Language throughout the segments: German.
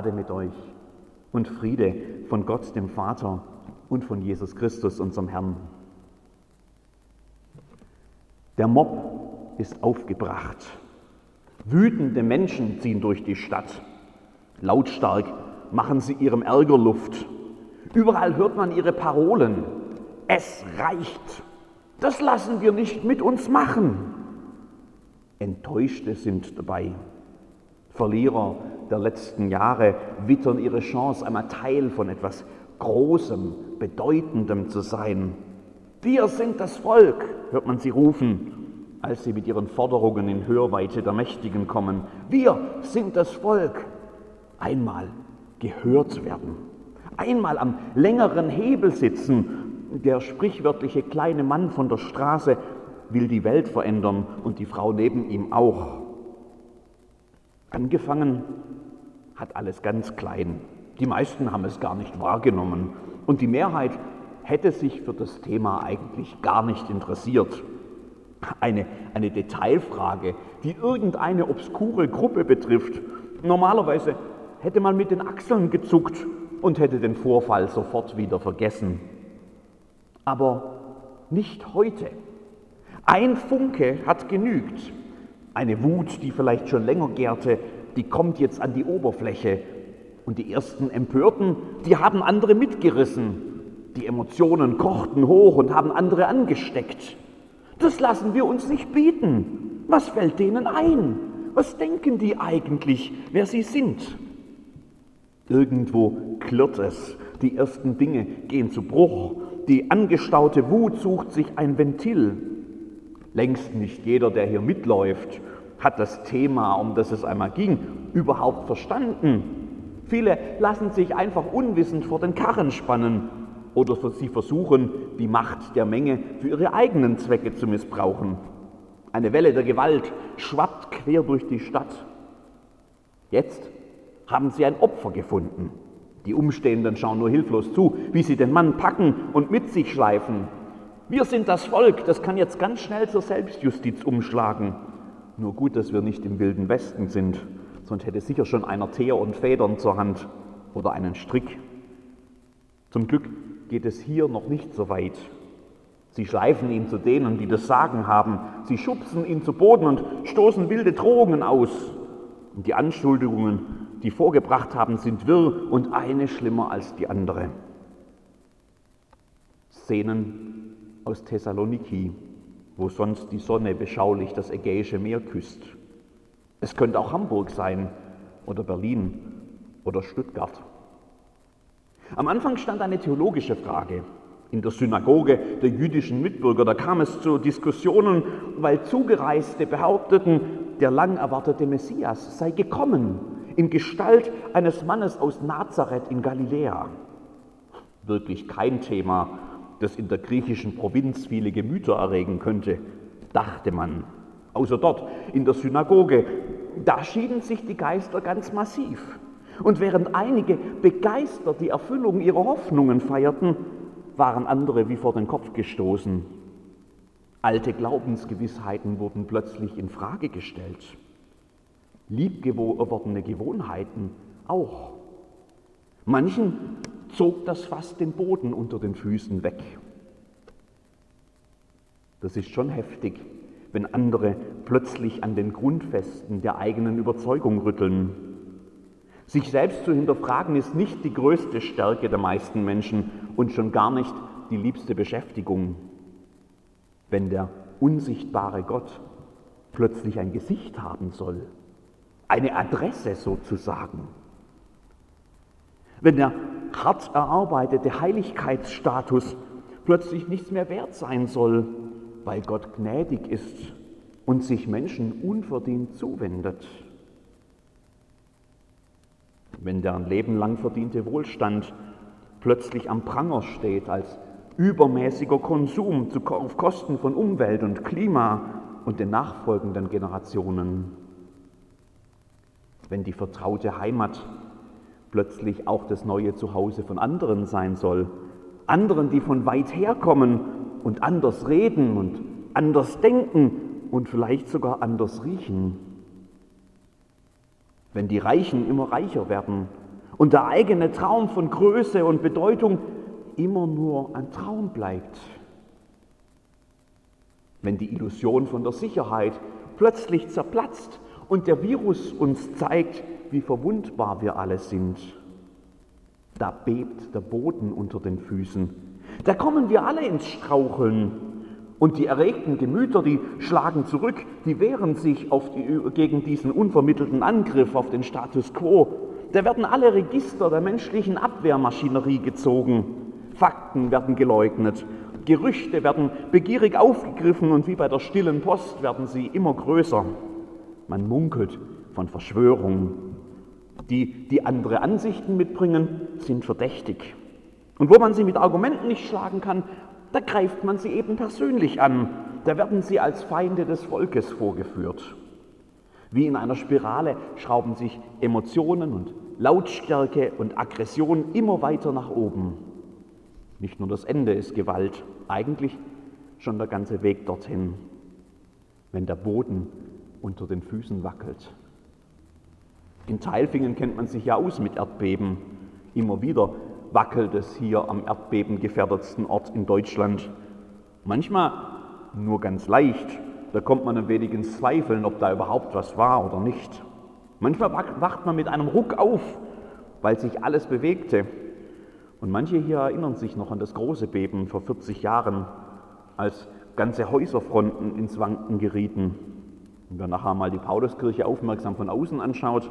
Gnade mit euch und Friede von Gott, dem Vater und von Jesus Christus, unserem Herrn. Der Mob ist aufgebracht. Wütende Menschen ziehen durch die Stadt. Lautstark machen sie ihrem Ärger Luft. Überall hört man ihre Parolen. Es reicht. Das lassen wir nicht mit uns machen. Enttäuschte sind dabei. Verlierer der letzten Jahre wittern ihre Chance, einmal Teil von etwas Großem, Bedeutendem zu sein. Wir sind das Volk, hört man sie rufen, als sie mit ihren Forderungen in Hörweite der Mächtigen kommen. Wir sind das Volk. Einmal gehört werden. Einmal am längeren Hebel sitzen. Der sprichwörtliche kleine Mann von der Straße will die Welt verändern und die Frau neben ihm auch. Angefangen hat alles ganz klein. Die meisten haben es gar nicht wahrgenommen und die Mehrheit hätte sich für das Thema eigentlich gar nicht interessiert. Eine, eine Detailfrage, die irgendeine obskure Gruppe betrifft. Normalerweise hätte man mit den Achseln gezuckt und hätte den Vorfall sofort wieder vergessen. Aber nicht heute. Ein Funke hat genügt. Eine Wut, die vielleicht schon länger gärte, die kommt jetzt an die Oberfläche. Und die ersten Empörten, die haben andere mitgerissen. Die Emotionen kochten hoch und haben andere angesteckt. Das lassen wir uns nicht bieten. Was fällt denen ein? Was denken die eigentlich, wer sie sind? Irgendwo klirrt es. Die ersten Dinge gehen zu Bruch. Die angestaute Wut sucht sich ein Ventil. Längst nicht jeder, der hier mitläuft, hat das Thema, um das es einmal ging, überhaupt verstanden. Viele lassen sich einfach unwissend vor den Karren spannen oder sie versuchen, die Macht der Menge für ihre eigenen Zwecke zu missbrauchen. Eine Welle der Gewalt schwappt quer durch die Stadt. Jetzt haben sie ein Opfer gefunden. Die Umstehenden schauen nur hilflos zu, wie sie den Mann packen und mit sich schleifen. Wir sind das Volk, das kann jetzt ganz schnell zur Selbstjustiz umschlagen. Nur gut, dass wir nicht im wilden Westen sind, sonst hätte sicher schon einer Teer und Federn zur Hand oder einen Strick. Zum Glück geht es hier noch nicht so weit. Sie schleifen ihn zu denen, die das Sagen haben. Sie schubsen ihn zu Boden und stoßen wilde Drohungen aus. Und die Anschuldigungen, die vorgebracht haben, sind wirr und eine schlimmer als die andere. Szenen aus Thessaloniki, wo sonst die Sonne beschaulich das Ägäische Meer küsst. Es könnte auch Hamburg sein oder Berlin oder Stuttgart. Am Anfang stand eine theologische Frage. In der Synagoge der jüdischen Mitbürger, da kam es zu Diskussionen, weil Zugereiste behaupteten, der lang erwartete Messias sei gekommen in Gestalt eines Mannes aus Nazareth in Galiläa. Wirklich kein Thema das in der griechischen Provinz viele Gemüter erregen könnte, dachte man. Außer dort, in der Synagoge, da schieden sich die Geister ganz massiv. Und während einige begeistert die Erfüllung ihrer Hoffnungen feierten, waren andere wie vor den Kopf gestoßen. Alte Glaubensgewissheiten wurden plötzlich in Frage gestellt. Liebgewordene Gewohnheiten auch. Manchen zog das fast den Boden unter den Füßen weg. Das ist schon heftig, wenn andere plötzlich an den Grundfesten der eigenen Überzeugung rütteln. Sich selbst zu hinterfragen ist nicht die größte Stärke der meisten Menschen und schon gar nicht die liebste Beschäftigung. Wenn der unsichtbare Gott plötzlich ein Gesicht haben soll, eine Adresse sozusagen, wenn der hart erarbeitete Heiligkeitsstatus plötzlich nichts mehr wert sein soll, weil Gott gnädig ist und sich Menschen unverdient zuwendet. Wenn der ein Leben lang verdiente Wohlstand plötzlich am Pranger steht als übermäßiger Konsum auf Kosten von Umwelt und Klima und den nachfolgenden Generationen. Wenn die vertraute Heimat plötzlich auch das neue Zuhause von anderen sein soll. Anderen, die von weit her kommen und anders reden und anders denken und vielleicht sogar anders riechen. Wenn die Reichen immer reicher werden und der eigene Traum von Größe und Bedeutung immer nur ein Traum bleibt. Wenn die Illusion von der Sicherheit plötzlich zerplatzt und der Virus uns zeigt, wie verwundbar wir alle sind, da bebt der Boden unter den Füßen. Da kommen wir alle ins Straucheln. Und die erregten Gemüter, die schlagen zurück, die wehren sich die, gegen diesen unvermittelten Angriff auf den Status quo. Da werden alle Register der menschlichen Abwehrmaschinerie gezogen. Fakten werden geleugnet. Gerüchte werden begierig aufgegriffen und wie bei der stillen Post werden sie immer größer. Man munkelt von Verschwörungen. Die, die andere Ansichten mitbringen, sind verdächtig. Und wo man sie mit Argumenten nicht schlagen kann, da greift man sie eben persönlich an. Da werden sie als Feinde des Volkes vorgeführt. Wie in einer Spirale schrauben sich Emotionen und Lautstärke und Aggression immer weiter nach oben. Nicht nur das Ende ist Gewalt, eigentlich schon der ganze Weg dorthin, wenn der Boden unter den Füßen wackelt. In Teilfingen kennt man sich ja aus mit Erdbeben. Immer wieder wackelt es hier am erdbebengefährdetsten Ort in Deutschland. Manchmal nur ganz leicht, da kommt man ein wenig ins Zweifeln, ob da überhaupt was war oder nicht. Manchmal wacht man mit einem Ruck auf, weil sich alles bewegte. Und manche hier erinnern sich noch an das große Beben vor 40 Jahren, als ganze Häuserfronten ins Wanken gerieten. Und wer nachher mal die Pauluskirche aufmerksam von außen anschaut,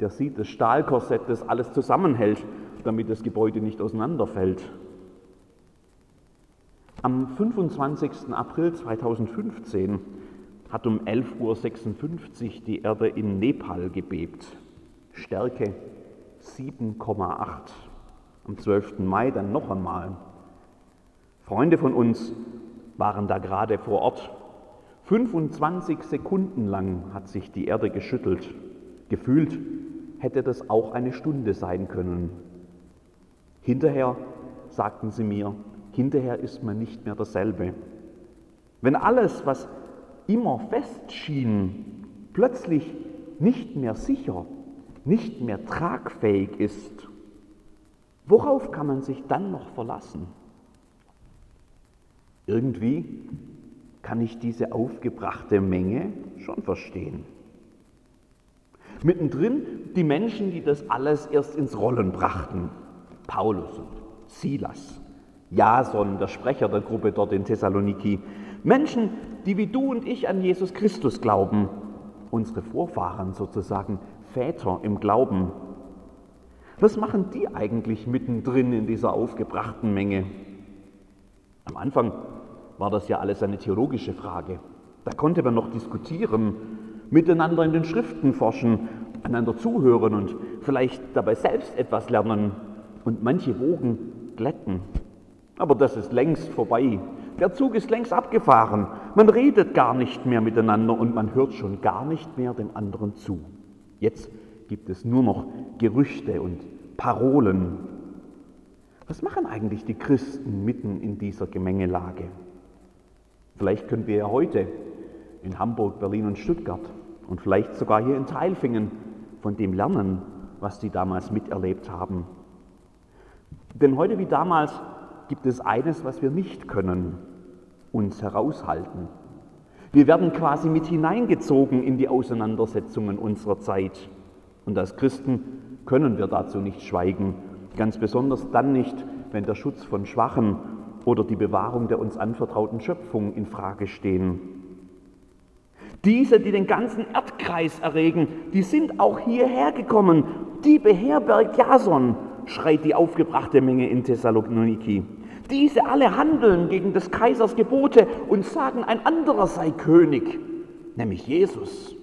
der sieht das Stahlkorsett, das alles zusammenhält, damit das Gebäude nicht auseinanderfällt. Am 25. April 2015 hat um 11.56 Uhr die Erde in Nepal gebebt. Stärke 7,8. Am 12. Mai dann noch einmal. Freunde von uns waren da gerade vor Ort. 25 Sekunden lang hat sich die Erde geschüttelt. Gefühlt hätte das auch eine Stunde sein können. Hinterher sagten sie mir, hinterher ist man nicht mehr dasselbe. Wenn alles, was immer fest schien, plötzlich nicht mehr sicher, nicht mehr tragfähig ist, worauf kann man sich dann noch verlassen? Irgendwie kann ich diese aufgebrachte Menge schon verstehen. Mittendrin die Menschen, die das alles erst ins Rollen brachten. Paulus und Silas, Jason, der Sprecher der Gruppe dort in Thessaloniki. Menschen, die wie du und ich an Jesus Christus glauben. Unsere Vorfahren sozusagen, Väter im Glauben. Was machen die eigentlich mittendrin in dieser aufgebrachten Menge? Am Anfang war das ja alles eine theologische Frage. Da konnte man noch diskutieren, miteinander in den Schriften forschen, einander zuhören und vielleicht dabei selbst etwas lernen und manche Wogen glätten. Aber das ist längst vorbei. Der Zug ist längst abgefahren. Man redet gar nicht mehr miteinander und man hört schon gar nicht mehr dem anderen zu. Jetzt gibt es nur noch Gerüchte und Parolen. Was machen eigentlich die Christen mitten in dieser Gemengelage? Vielleicht können wir ja heute in Hamburg, Berlin und Stuttgart und vielleicht sogar hier in Teilfingen von dem lernen, was sie damals miterlebt haben. Denn heute wie damals gibt es eines, was wir nicht können, uns heraushalten. Wir werden quasi mit hineingezogen in die Auseinandersetzungen unserer Zeit. Und als Christen können wir dazu nicht schweigen, ganz besonders dann nicht, wenn der Schutz von Schwachen oder die Bewahrung der uns anvertrauten Schöpfung in Frage stehen. Diese, die den ganzen Erdkreis erregen, die sind auch hierher gekommen. Die beherbergt Jason, schreit die aufgebrachte Menge in Thessaloniki. Diese alle handeln gegen des Kaisers Gebote und sagen, ein anderer sei König, nämlich Jesus.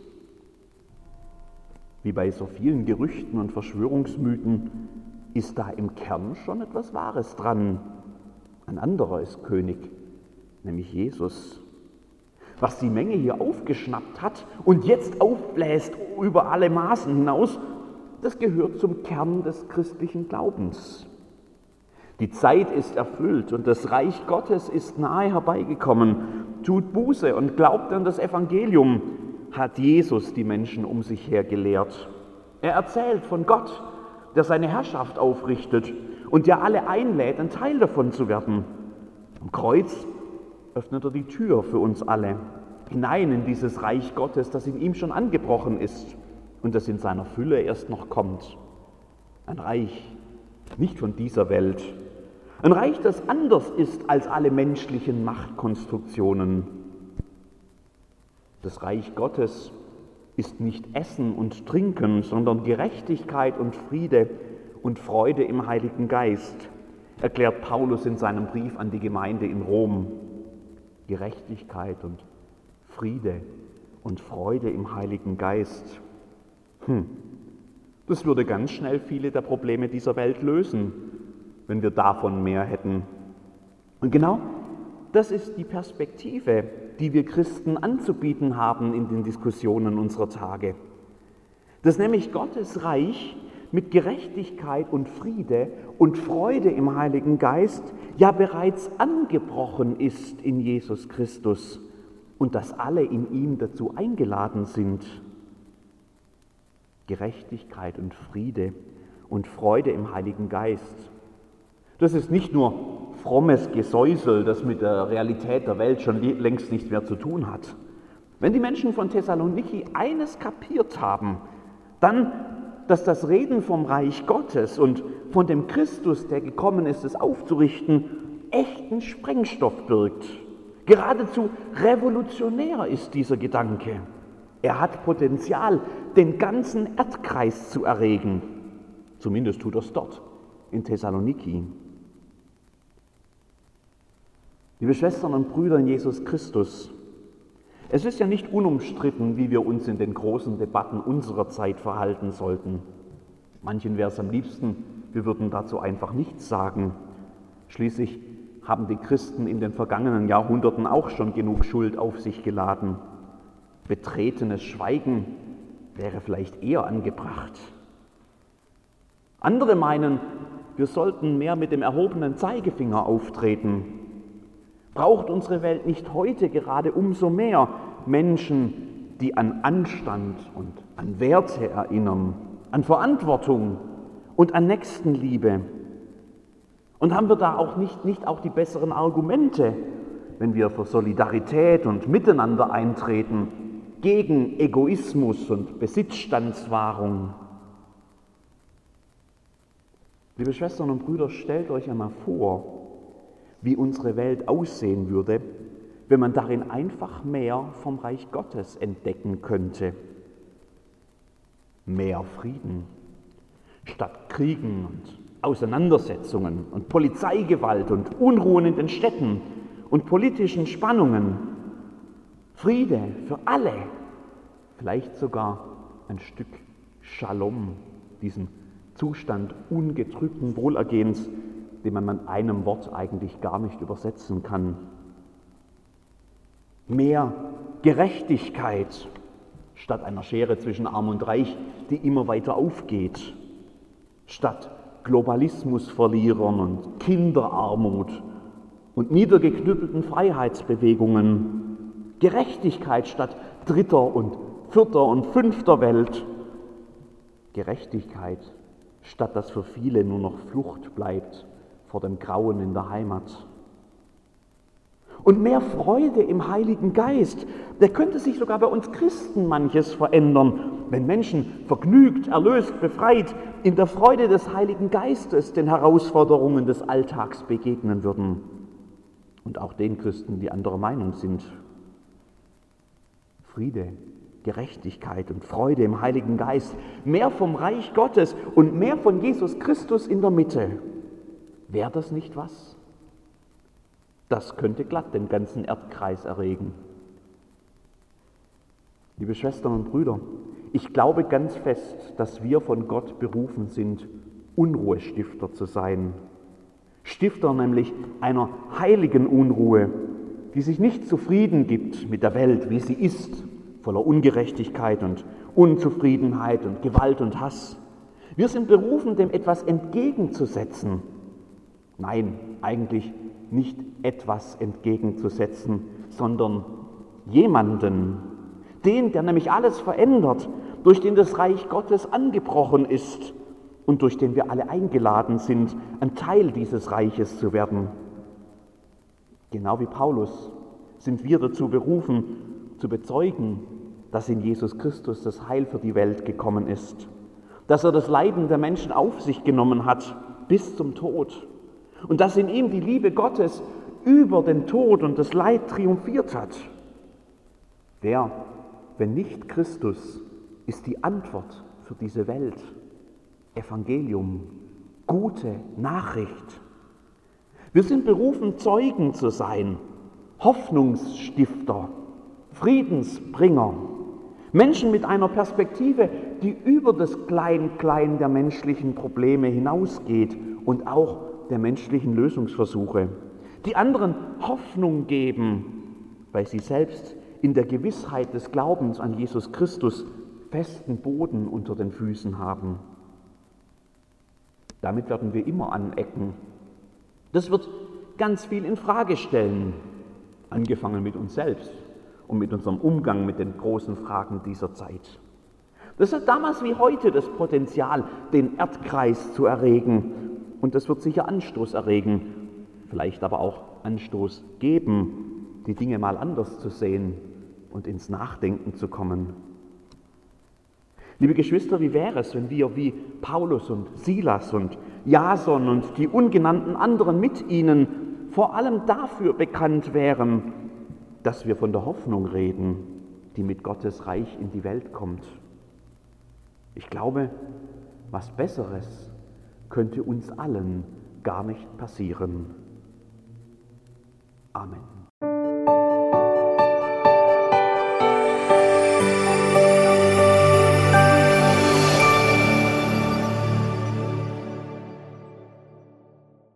Wie bei so vielen Gerüchten und Verschwörungsmythen ist da im Kern schon etwas Wahres dran. Ein anderer ist König, nämlich Jesus. Was die Menge hier aufgeschnappt hat und jetzt aufbläst über alle Maßen hinaus, das gehört zum Kern des christlichen Glaubens. Die Zeit ist erfüllt und das Reich Gottes ist nahe herbeigekommen. Tut Buße und glaubt an das Evangelium, hat Jesus die Menschen um sich her gelehrt. Er erzählt von Gott der seine Herrschaft aufrichtet und der alle einlädt, ein Teil davon zu werden. Am Kreuz öffnet er die Tür für uns alle hinein in dieses Reich Gottes, das in ihm schon angebrochen ist und das in seiner Fülle erst noch kommt. Ein Reich nicht von dieser Welt. Ein Reich, das anders ist als alle menschlichen Machtkonstruktionen. Das Reich Gottes ist nicht Essen und Trinken, sondern Gerechtigkeit und Friede und Freude im Heiligen Geist, erklärt Paulus in seinem Brief an die Gemeinde in Rom. Gerechtigkeit und Friede und Freude im Heiligen Geist. Hm. Das würde ganz schnell viele der Probleme dieser Welt lösen, wenn wir davon mehr hätten. Und genau das ist die Perspektive, die wir Christen anzubieten haben in den Diskussionen unserer Tage. Dass nämlich Gottes Reich mit Gerechtigkeit und Friede und Freude im Heiligen Geist ja bereits angebrochen ist in Jesus Christus und dass alle in ihm dazu eingeladen sind. Gerechtigkeit und Friede und Freude im Heiligen Geist. Das ist nicht nur frommes Gesäusel, das mit der Realität der Welt schon längst nichts mehr zu tun hat. Wenn die Menschen von Thessaloniki eines kapiert haben, dann, dass das Reden vom Reich Gottes und von dem Christus, der gekommen ist, es aufzurichten, echten Sprengstoff birgt. Geradezu revolutionär ist dieser Gedanke. Er hat Potenzial, den ganzen Erdkreis zu erregen. Zumindest tut er es dort, in Thessaloniki. Liebe Schwestern und Brüder in Jesus Christus, es ist ja nicht unumstritten, wie wir uns in den großen Debatten unserer Zeit verhalten sollten. Manchen wäre es am liebsten, wir würden dazu einfach nichts sagen. Schließlich haben die Christen in den vergangenen Jahrhunderten auch schon genug Schuld auf sich geladen. Betretenes Schweigen wäre vielleicht eher angebracht. Andere meinen, wir sollten mehr mit dem erhobenen Zeigefinger auftreten. Braucht unsere Welt nicht heute gerade umso mehr Menschen, die an Anstand und an Werte erinnern, an Verantwortung und an Nächstenliebe? Und haben wir da auch nicht, nicht auch die besseren Argumente, wenn wir für Solidarität und Miteinander eintreten, gegen Egoismus und Besitzstandswahrung? Liebe Schwestern und Brüder, stellt euch einmal vor, wie unsere Welt aussehen würde, wenn man darin einfach mehr vom Reich Gottes entdecken könnte. Mehr Frieden statt Kriegen und Auseinandersetzungen und Polizeigewalt und Unruhen in den Städten und politischen Spannungen. Friede für alle, vielleicht sogar ein Stück Shalom, diesem Zustand ungetrübten Wohlergehens, den man mit einem Wort eigentlich gar nicht übersetzen kann. Mehr Gerechtigkeit statt einer Schere zwischen Arm und Reich, die immer weiter aufgeht, statt Globalismusverlierern und Kinderarmut und niedergeknüppelten Freiheitsbewegungen, Gerechtigkeit statt dritter und vierter und fünfter Welt, Gerechtigkeit statt dass für viele nur noch Flucht bleibt vor dem Grauen in der Heimat. Und mehr Freude im Heiligen Geist. Der könnte sich sogar bei uns Christen manches verändern, wenn Menschen vergnügt, erlöst, befreit in der Freude des Heiligen Geistes den Herausforderungen des Alltags begegnen würden. Und auch den Christen, die anderer Meinung sind. Friede, Gerechtigkeit und Freude im Heiligen Geist, mehr vom Reich Gottes und mehr von Jesus Christus in der Mitte. Wäre das nicht was? Das könnte glatt den ganzen Erdkreis erregen. Liebe Schwestern und Brüder, ich glaube ganz fest, dass wir von Gott berufen sind, Unruhestifter zu sein. Stifter nämlich einer heiligen Unruhe, die sich nicht zufrieden gibt mit der Welt, wie sie ist, voller Ungerechtigkeit und Unzufriedenheit und Gewalt und Hass. Wir sind berufen, dem etwas entgegenzusetzen. Nein, eigentlich nicht etwas entgegenzusetzen, sondern jemanden, den, der nämlich alles verändert, durch den das Reich Gottes angebrochen ist und durch den wir alle eingeladen sind, ein Teil dieses Reiches zu werden. Genau wie Paulus sind wir dazu berufen, zu bezeugen, dass in Jesus Christus das Heil für die Welt gekommen ist, dass er das Leiden der Menschen auf sich genommen hat bis zum Tod und dass in ihm die Liebe Gottes über den Tod und das Leid triumphiert hat. Wer, wenn nicht Christus, ist die Antwort für diese Welt? Evangelium, gute Nachricht. Wir sind berufen, Zeugen zu sein, Hoffnungsstifter, Friedensbringer, Menschen mit einer Perspektive, die über das Klein-Klein der menschlichen Probleme hinausgeht und auch der menschlichen Lösungsversuche, die anderen Hoffnung geben, weil sie selbst in der Gewissheit des Glaubens an Jesus Christus festen Boden unter den Füßen haben. Damit werden wir immer anecken. Das wird ganz viel in Frage stellen, angefangen mit uns selbst und mit unserem Umgang mit den großen Fragen dieser Zeit. Das hat damals wie heute das Potenzial, den Erdkreis zu erregen. Und das wird sicher Anstoß erregen, vielleicht aber auch Anstoß geben, die Dinge mal anders zu sehen und ins Nachdenken zu kommen. Liebe Geschwister, wie wäre es, wenn wir wie Paulus und Silas und Jason und die ungenannten anderen mit ihnen vor allem dafür bekannt wären, dass wir von der Hoffnung reden, die mit Gottes Reich in die Welt kommt. Ich glaube, was Besseres könnte uns allen gar nicht passieren. Amen.